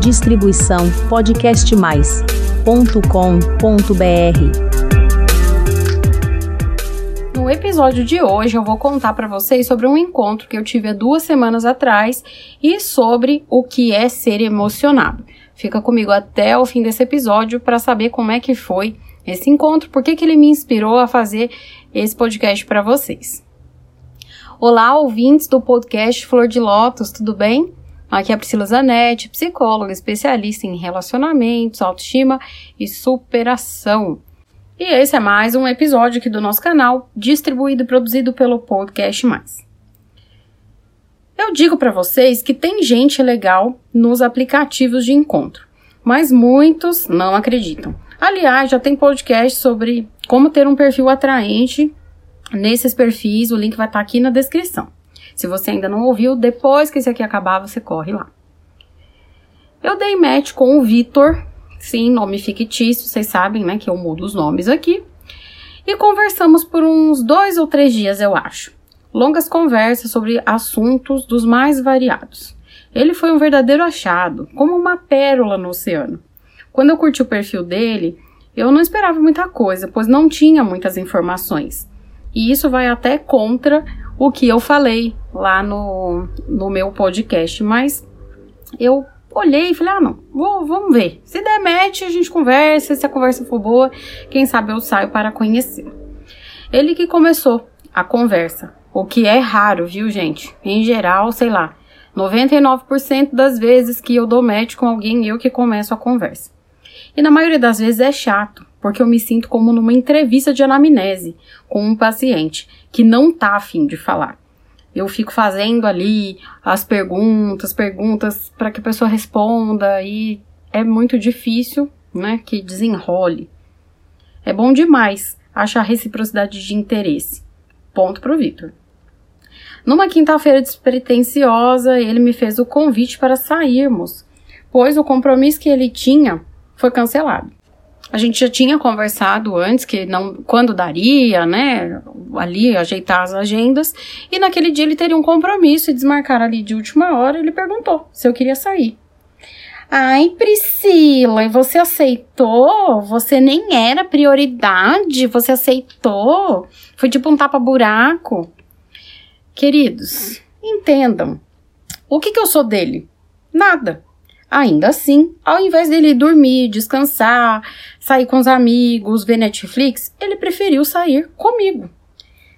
Distribuição podcastmais.com.br. No episódio de hoje eu vou contar para vocês sobre um encontro que eu tive há duas semanas atrás e sobre o que é ser emocionado. Fica comigo até o fim desse episódio para saber como é que foi esse encontro, por que, ele me inspirou a fazer esse podcast para vocês. Olá, ouvintes do podcast Flor de Lótus, tudo bem? Aqui é a Priscila Zanetti, psicóloga especialista em relacionamentos, autoestima e superação. E esse é mais um episódio aqui do nosso canal, distribuído e produzido pelo Podcast Mais. Eu digo para vocês que tem gente legal nos aplicativos de encontro, mas muitos não acreditam. Aliás, já tem podcast sobre como ter um perfil atraente nesses perfis, o link vai estar tá aqui na descrição. Se você ainda não ouviu, depois que esse aqui acabar, você corre lá. Eu dei match com o Vitor, sim, nome fictício, vocês sabem, né, que eu mudo os nomes aqui. E conversamos por uns dois ou três dias, eu acho. Longas conversas sobre assuntos dos mais variados. Ele foi um verdadeiro achado, como uma pérola no oceano. Quando eu curti o perfil dele, eu não esperava muita coisa, pois não tinha muitas informações. E isso vai até contra o que eu falei lá no, no meu podcast, mas eu olhei e falei: ah, não, vou, vamos ver. Se der match, a gente conversa. Se a conversa for boa, quem sabe eu saio para conhecer. Ele que começou a conversa, o que é raro, viu, gente? Em geral, sei lá, 99% das vezes que eu dou match com alguém, eu que começo a conversa. E na maioria das vezes é chato, porque eu me sinto como numa entrevista de anamnese com um paciente que não tá afim de falar. Eu fico fazendo ali as perguntas, perguntas para que a pessoa responda e é muito difícil, né, que desenrole. É bom demais achar reciprocidade de interesse. Ponto pro Victor. Numa quinta-feira despretensiosa, ele me fez o convite para sairmos, pois o compromisso que ele tinha foi cancelado. A gente já tinha conversado antes que não quando daria, né? Ali ajeitar as agendas. E naquele dia ele teria um compromisso e desmarcar ali de última hora. Ele perguntou se eu queria sair. Ai, Priscila, você aceitou? Você nem era prioridade, você aceitou? Foi tipo um tapa-buraco. Queridos, entendam. O que, que eu sou dele? Nada. Ainda assim, ao invés dele dormir, descansar, sair com os amigos, ver Netflix, ele preferiu sair comigo.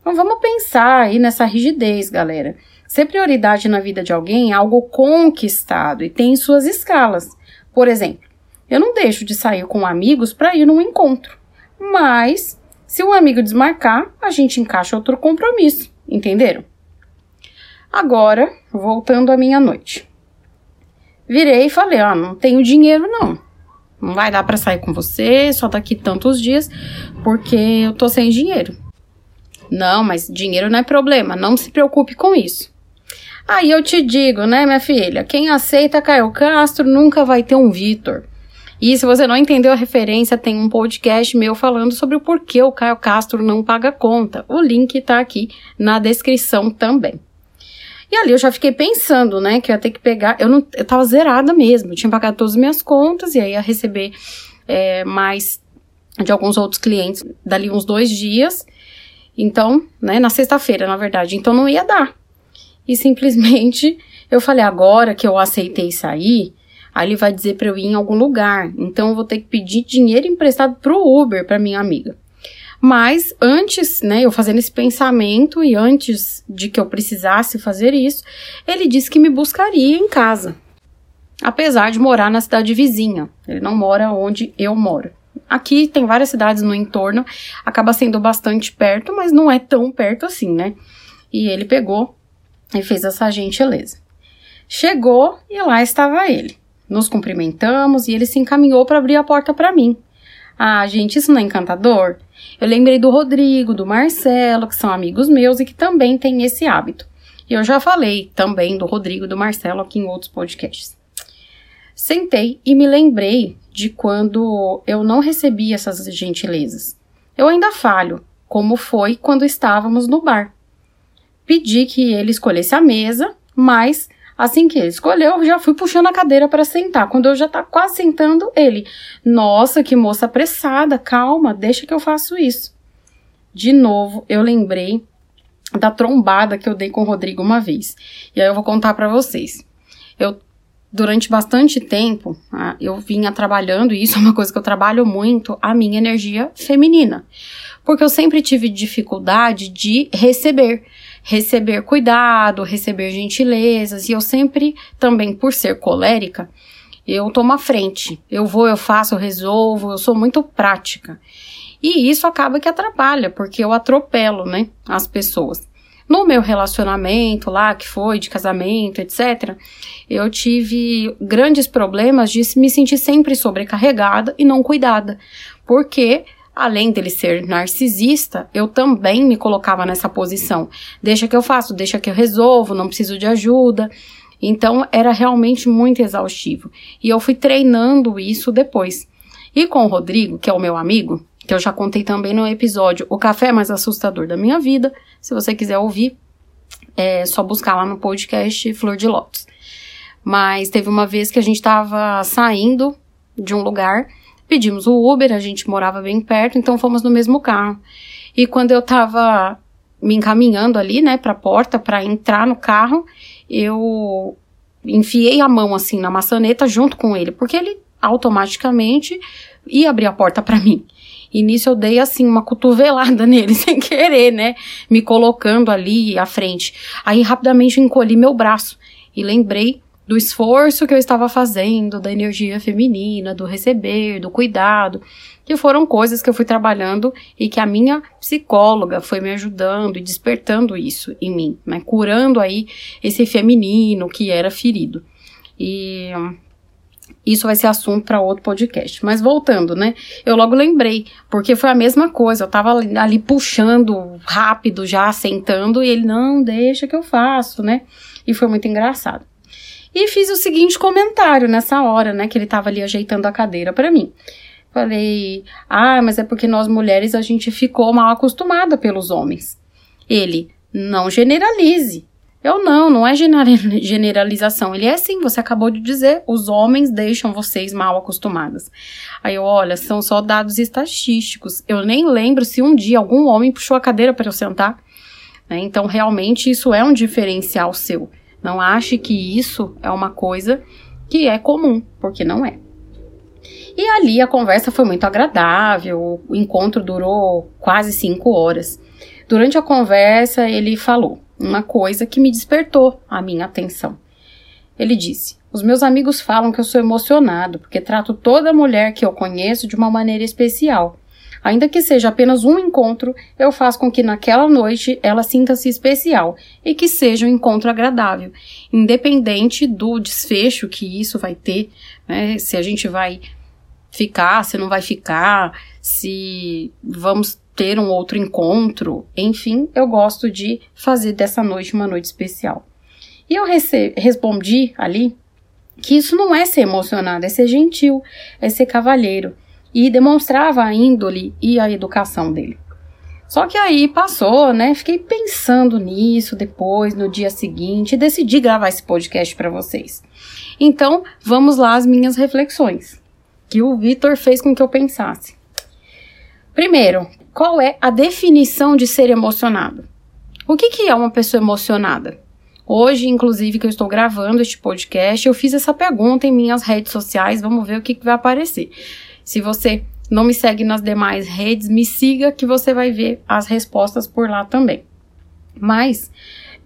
Então vamos pensar aí nessa rigidez, galera. Ser prioridade na vida de alguém é algo conquistado e tem suas escalas. Por exemplo, eu não deixo de sair com amigos para ir num encontro, mas se um amigo desmarcar, a gente encaixa outro compromisso, entenderam? Agora, voltando à minha noite. Virei e falei: Ó, não tenho dinheiro não. Não vai dar para sair com você só daqui tantos dias, porque eu tô sem dinheiro. Não, mas dinheiro não é problema, não se preocupe com isso. Aí eu te digo, né, minha filha, quem aceita Caio Castro nunca vai ter um Vitor. E se você não entendeu a referência, tem um podcast meu falando sobre o porquê o Caio Castro não paga conta. O link tá aqui na descrição também. E ali eu já fiquei pensando, né, que eu ia ter que pegar. Eu não, eu tava zerada mesmo. Eu tinha pagado todas as minhas contas e aí ia receber é, mais de alguns outros clientes dali uns dois dias. Então, né, na sexta-feira, na verdade. Então não ia dar. E simplesmente eu falei, agora que eu aceitei sair, aí ele vai dizer para eu ir em algum lugar. Então eu vou ter que pedir dinheiro emprestado pro Uber para minha amiga. Mas antes, né, eu fazendo esse pensamento e antes de que eu precisasse fazer isso, ele disse que me buscaria em casa. Apesar de morar na cidade vizinha, ele não mora onde eu moro. Aqui tem várias cidades no entorno, acaba sendo bastante perto, mas não é tão perto assim, né? E ele pegou e fez essa gentileza. Chegou e lá estava ele. Nos cumprimentamos e ele se encaminhou para abrir a porta para mim. Ah, gente, isso não é encantador? Eu lembrei do Rodrigo, do Marcelo, que são amigos meus e que também têm esse hábito. E eu já falei também do Rodrigo do Marcelo aqui em outros podcasts. Sentei e me lembrei de quando eu não recebi essas gentilezas. Eu ainda falho, como foi quando estávamos no bar. Pedi que ele escolhesse a mesa, mas Assim que ele escolheu, eu já fui puxando a cadeira para sentar. Quando eu já tá quase sentando, ele, nossa, que moça apressada, calma, deixa que eu faço isso. De novo, eu lembrei da trombada que eu dei com o Rodrigo uma vez. E aí eu vou contar para vocês. Eu durante bastante tempo, eu vinha trabalhando, e isso é uma coisa que eu trabalho muito, a minha energia feminina. Porque eu sempre tive dificuldade de receber receber cuidado, receber gentilezas, e eu sempre, também por ser colérica, eu tomo a frente. Eu vou, eu faço, eu resolvo, eu sou muito prática. E isso acaba que atrapalha, porque eu atropelo, né, as pessoas. No meu relacionamento lá, que foi de casamento, etc., eu tive grandes problemas de me sentir sempre sobrecarregada e não cuidada. Porque além dele ser narcisista, eu também me colocava nessa posição. Deixa que eu faço, deixa que eu resolvo, não preciso de ajuda. Então era realmente muito exaustivo. E eu fui treinando isso depois. E com o Rodrigo, que é o meu amigo, que eu já contei também no episódio O Café Mais Assustador da Minha Vida, se você quiser ouvir, é só buscar lá no podcast Flor de Lótus. Mas teve uma vez que a gente estava saindo de um lugar Pedimos o Uber, a gente morava bem perto, então fomos no mesmo carro. E quando eu tava me encaminhando ali, né, pra porta, para entrar no carro, eu enfiei a mão assim na maçaneta junto com ele, porque ele automaticamente ia abrir a porta para mim. E nisso eu dei assim uma cotovelada nele sem querer, né, me colocando ali à frente. Aí rapidamente encolhi meu braço e lembrei do esforço que eu estava fazendo, da energia feminina, do receber, do cuidado, que foram coisas que eu fui trabalhando e que a minha psicóloga foi me ajudando e despertando isso em mim, né? Curando aí esse feminino que era ferido. E isso vai ser assunto para outro podcast. Mas voltando, né? Eu logo lembrei, porque foi a mesma coisa. Eu tava ali, ali puxando rápido, já sentando, e ele, não, deixa que eu faço, né? E foi muito engraçado. E fiz o seguinte comentário nessa hora, né, que ele tava ali ajeitando a cadeira para mim. Falei: "Ah, mas é porque nós mulheres a gente ficou mal acostumada pelos homens". Ele: "Não generalize". Eu não, não é generalização. Ele é sim, você acabou de dizer, os homens deixam vocês mal acostumadas. Aí eu, olha, são só dados estatísticos. Eu nem lembro se um dia algum homem puxou a cadeira para eu sentar. Né? Então, realmente, isso é um diferencial seu. Não ache que isso é uma coisa que é comum, porque não é. E ali a conversa foi muito agradável, o encontro durou quase cinco horas. Durante a conversa, ele falou uma coisa que me despertou a minha atenção. Ele disse: Os meus amigos falam que eu sou emocionado porque trato toda mulher que eu conheço de uma maneira especial. Ainda que seja apenas um encontro, eu faço com que naquela noite ela sinta-se especial e que seja um encontro agradável, independente do desfecho que isso vai ter, né? Se a gente vai ficar, se não vai ficar, se vamos ter um outro encontro, enfim, eu gosto de fazer dessa noite uma noite especial. E eu respondi ali que isso não é ser emocionado, é ser gentil, é ser cavalheiro e demonstrava a índole e a educação dele. Só que aí passou, né? Fiquei pensando nisso depois, no dia seguinte, e decidi gravar esse podcast para vocês. Então, vamos lá as minhas reflexões, que o Vitor fez com que eu pensasse. Primeiro, qual é a definição de ser emocionado? O que, que é uma pessoa emocionada? Hoje, inclusive, que eu estou gravando este podcast, eu fiz essa pergunta em minhas redes sociais, vamos ver o que, que vai aparecer. Se você não me segue nas demais redes, me siga que você vai ver as respostas por lá também. Mas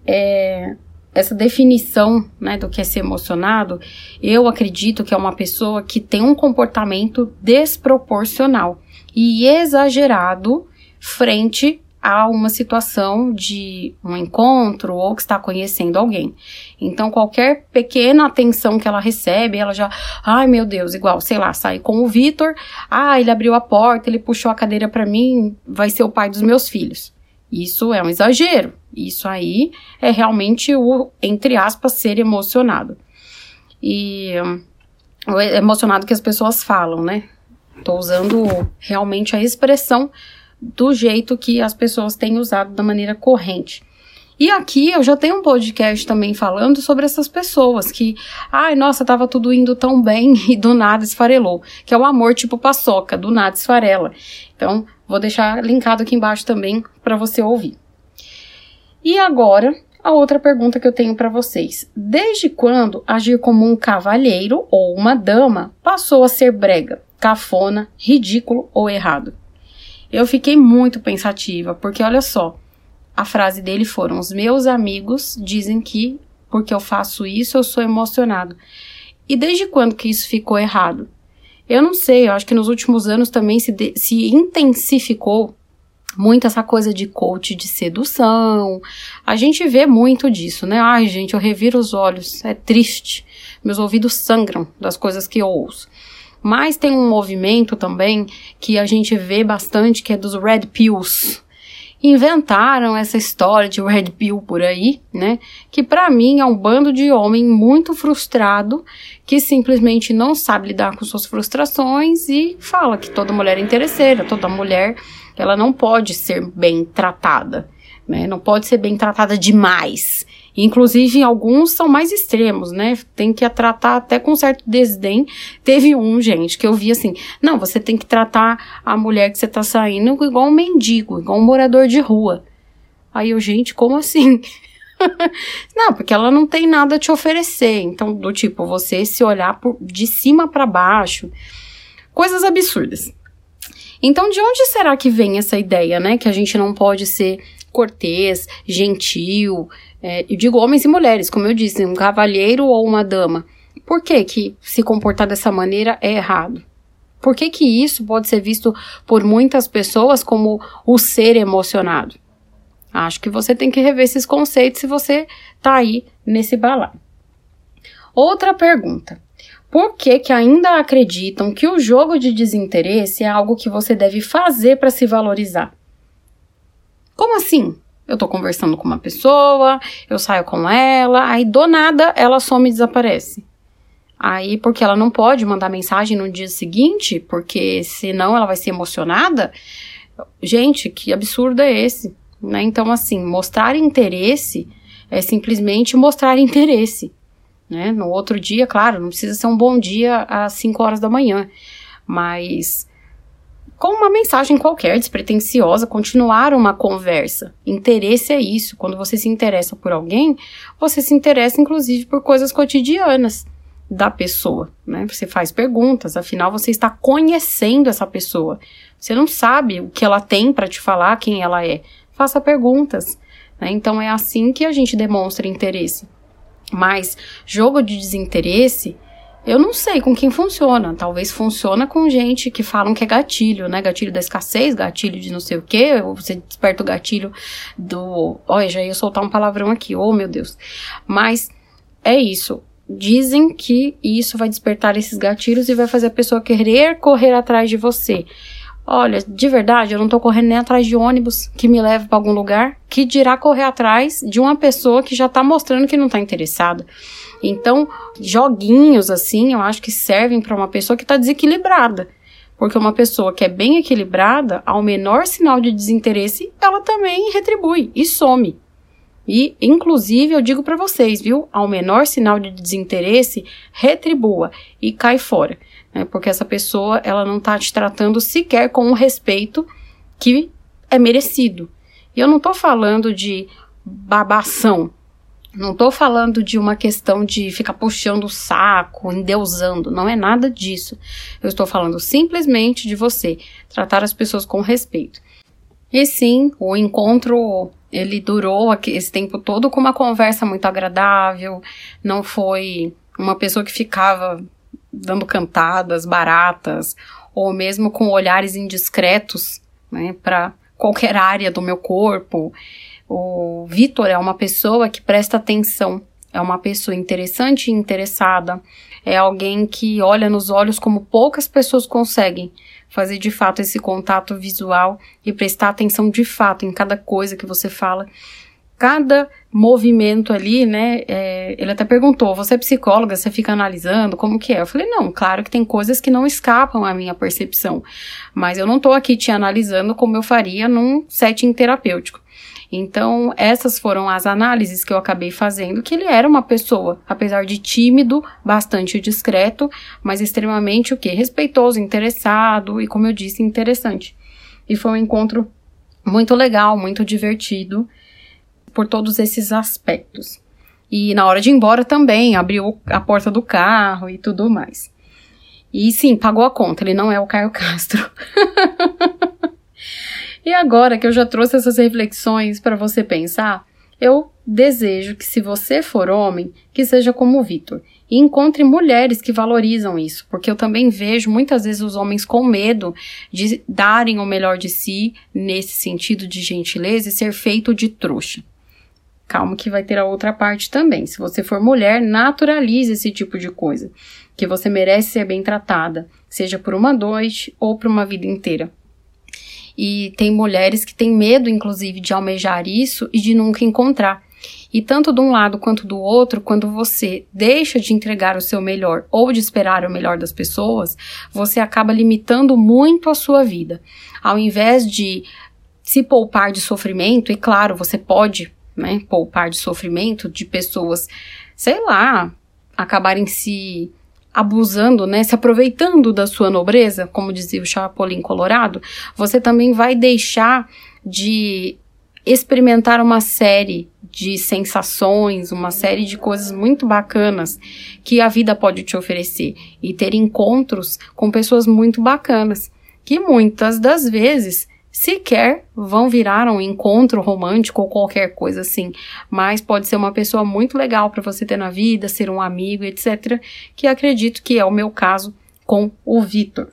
é, essa definição né, do que é ser emocionado, eu acredito que é uma pessoa que tem um comportamento desproporcional e exagerado frente a uma situação de um encontro ou que está conhecendo alguém. Então, qualquer pequena atenção que ela recebe, ela já, ai meu Deus, igual, sei lá, sai com o Vitor, ah, ele abriu a porta, ele puxou a cadeira para mim, vai ser o pai dos meus filhos. Isso é um exagero. Isso aí é realmente o, entre aspas, ser emocionado. E o emocionado que as pessoas falam, né? Tô usando realmente a expressão do jeito que as pessoas têm usado da maneira corrente. E aqui eu já tenho um podcast também falando sobre essas pessoas que, ai, nossa, tava tudo indo tão bem e do nada esfarelou, que é o amor tipo paçoca, do nada esfarela. Então, vou deixar linkado aqui embaixo também para você ouvir. E agora, a outra pergunta que eu tenho para vocês. Desde quando agir como um cavalheiro ou uma dama passou a ser brega, cafona, ridículo ou errado? Eu fiquei muito pensativa, porque olha só, a frase dele foram: Os meus amigos dizem que porque eu faço isso eu sou emocionado. E desde quando que isso ficou errado? Eu não sei, eu acho que nos últimos anos também se, de, se intensificou muito essa coisa de coach de sedução. A gente vê muito disso, né? Ai, gente, eu reviro os olhos, é triste. Meus ouvidos sangram das coisas que eu ouço. Mas tem um movimento também que a gente vê bastante, que é dos red pills. Inventaram essa história de red pill por aí, né? Que para mim é um bando de homem muito frustrado que simplesmente não sabe lidar com suas frustrações e fala que toda mulher é interesseira, toda mulher ela não pode ser bem tratada, né? Não pode ser bem tratada demais. Inclusive, alguns são mais extremos, né? Tem que tratar até com certo desdém. Teve um, gente, que eu vi assim: não, você tem que tratar a mulher que você tá saindo igual um mendigo, igual um morador de rua. Aí eu, gente, como assim? não, porque ela não tem nada a te oferecer. Então, do tipo, você se olhar por, de cima para baixo. Coisas absurdas. Então, de onde será que vem essa ideia, né? Que a gente não pode ser cortês, gentil, é, eu digo homens e mulheres, como eu disse, um cavalheiro ou uma dama. Por que que se comportar dessa maneira é errado? Por que que isso pode ser visto por muitas pessoas como o ser emocionado? Acho que você tem que rever esses conceitos se você tá aí nesse balaio. Outra pergunta. Por que, que ainda acreditam que o jogo de desinteresse é algo que você deve fazer para se valorizar? Como assim? Eu tô conversando com uma pessoa, eu saio com ela, aí do nada ela some e desaparece. Aí, porque ela não pode mandar mensagem no dia seguinte, porque senão ela vai ser emocionada. Gente, que absurdo é esse? Né? Então, assim, mostrar interesse é simplesmente mostrar interesse. Né? No outro dia, claro, não precisa ser um bom dia às 5 horas da manhã, mas com uma mensagem qualquer, despretensiosa, continuar uma conversa. Interesse é isso. Quando você se interessa por alguém, você se interessa inclusive por coisas cotidianas da pessoa, né? Você faz perguntas, afinal você está conhecendo essa pessoa. Você não sabe o que ela tem para te falar, quem ela é. Faça perguntas, né? Então é assim que a gente demonstra interesse. Mas jogo de desinteresse eu não sei com quem funciona. Talvez funciona com gente que falam que é gatilho, né? Gatilho da escassez, gatilho de não sei o quê. Ou você desperta o gatilho do. Olha, já ia soltar um palavrão aqui, oh meu Deus. Mas é isso. Dizem que isso vai despertar esses gatilhos e vai fazer a pessoa querer correr atrás de você. Olha, de verdade, eu não tô correndo nem atrás de ônibus que me leve para algum lugar, que dirá correr atrás de uma pessoa que já tá mostrando que não tá interessada. Então, joguinhos assim, eu acho que servem para uma pessoa que está desequilibrada. Porque uma pessoa que é bem equilibrada, ao menor sinal de desinteresse, ela também retribui e some. E, inclusive, eu digo para vocês, viu? Ao menor sinal de desinteresse, retribua e cai fora. Né? Porque essa pessoa, ela não tá te tratando sequer com o respeito que é merecido. E eu não tô falando de babação, não estou falando de uma questão de ficar puxando o saco, endeusando, não é nada disso. Eu estou falando simplesmente de você tratar as pessoas com respeito. E sim, o encontro ele durou esse tempo todo com uma conversa muito agradável, não foi uma pessoa que ficava dando cantadas baratas ou mesmo com olhares indiscretos, né, para qualquer área do meu corpo. O Vitor é uma pessoa que presta atenção, é uma pessoa interessante e interessada, é alguém que olha nos olhos como poucas pessoas conseguem fazer de fato esse contato visual e prestar atenção de fato em cada coisa que você fala. Cada movimento ali, né? É, ele até perguntou: você é psicóloga? Você fica analisando? Como que é? Eu falei: não, claro que tem coisas que não escapam à minha percepção, mas eu não tô aqui te analisando como eu faria num setting terapêutico. Então, essas foram as análises que eu acabei fazendo, que ele era uma pessoa, apesar de tímido, bastante discreto, mas extremamente o que? Respeitoso, interessado e, como eu disse, interessante. E foi um encontro muito legal, muito divertido por todos esses aspectos. E na hora de ir embora também, abriu a porta do carro e tudo mais. E sim, pagou a conta, ele não é o Caio Castro. e agora que eu já trouxe essas reflexões para você pensar, eu desejo que, se você for homem, que seja como o Vitor. E encontre mulheres que valorizam isso, porque eu também vejo muitas vezes os homens com medo de darem o melhor de si nesse sentido de gentileza e ser feito de trouxa. Calma que vai ter a outra parte também. Se você for mulher, naturalize esse tipo de coisa. Que você merece ser bem tratada, seja por uma noite ou por uma vida inteira. E tem mulheres que têm medo, inclusive, de almejar isso e de nunca encontrar. E tanto de um lado quanto do outro, quando você deixa de entregar o seu melhor ou de esperar o melhor das pessoas, você acaba limitando muito a sua vida. Ao invés de se poupar de sofrimento, e claro, você pode né, poupar de sofrimento de pessoas, sei lá, acabarem se abusando, né, se aproveitando da sua nobreza, como dizia o Chapolin Colorado, você também vai deixar de experimentar uma série de sensações, uma série de coisas muito bacanas que a vida pode te oferecer e ter encontros com pessoas muito bacanas, que muitas das vezes sequer vão virar um encontro romântico ou qualquer coisa assim, mas pode ser uma pessoa muito legal para você ter na vida, ser um amigo, etc, que acredito que é o meu caso com o Vitor.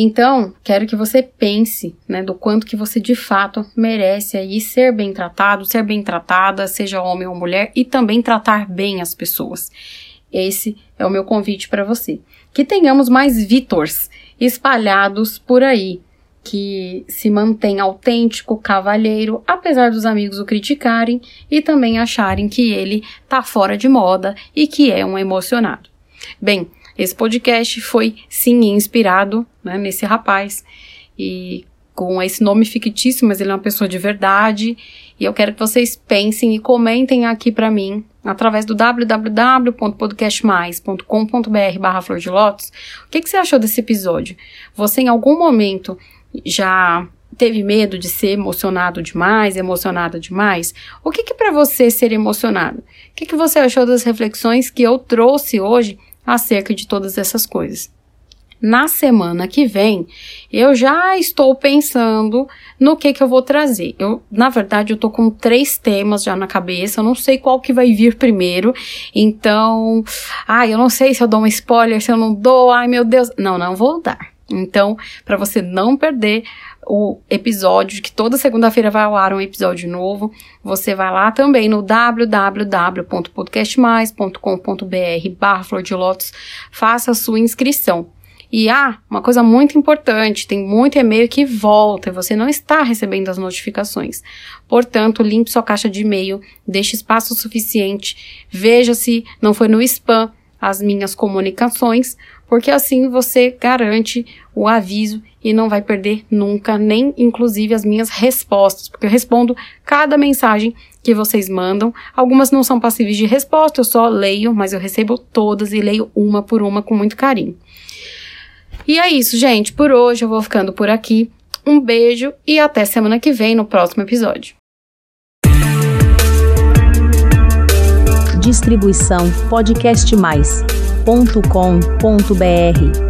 Então, quero que você pense, né, do quanto que você de fato merece aí ser bem tratado, ser bem tratada, seja homem ou mulher, e também tratar bem as pessoas. Esse é o meu convite para você. Que tenhamos mais Vitors espalhados por aí, que se mantém autêntico, cavalheiro, apesar dos amigos o criticarem e também acharem que ele tá fora de moda e que é um emocionado. Bem, esse podcast foi sim inspirado né, nesse rapaz e com esse nome fictício, mas ele é uma pessoa de verdade. E eu quero que vocês pensem e comentem aqui para mim através do www.podcastmais.com.br barra flor de lótus. O que, que você achou desse episódio? Você em algum momento já teve medo de ser emocionado demais, emocionada demais? O que que para você ser emocionado? O que que você achou das reflexões que eu trouxe hoje acerca de todas essas coisas? Na semana que vem, eu já estou pensando no que que eu vou trazer. Eu, na verdade, eu tô com três temas já na cabeça, eu não sei qual que vai vir primeiro. Então, ai, eu não sei se eu dou um spoiler, se eu não dou, ai meu Deus. Não, não vou dar. Então, para você não perder o episódio, que toda segunda-feira vai ao ar um episódio novo, você vai lá também no www.podcastmais.com.br barra Flor de Lótus, faça a sua inscrição. E ah, uma coisa muito importante, tem muito e-mail que volta e você não está recebendo as notificações. Portanto, limpe sua caixa de e-mail, deixe espaço suficiente, veja se não foi no spam as minhas comunicações, porque assim você garante o aviso e não vai perder nunca, nem inclusive as minhas respostas, porque eu respondo cada mensagem que vocês mandam. Algumas não são passíveis de resposta, eu só leio, mas eu recebo todas e leio uma por uma com muito carinho. E é isso, gente. Por hoje eu vou ficando por aqui. Um beijo e até semana que vem no próximo episódio. Distribuição podcast mais ponto com ponto br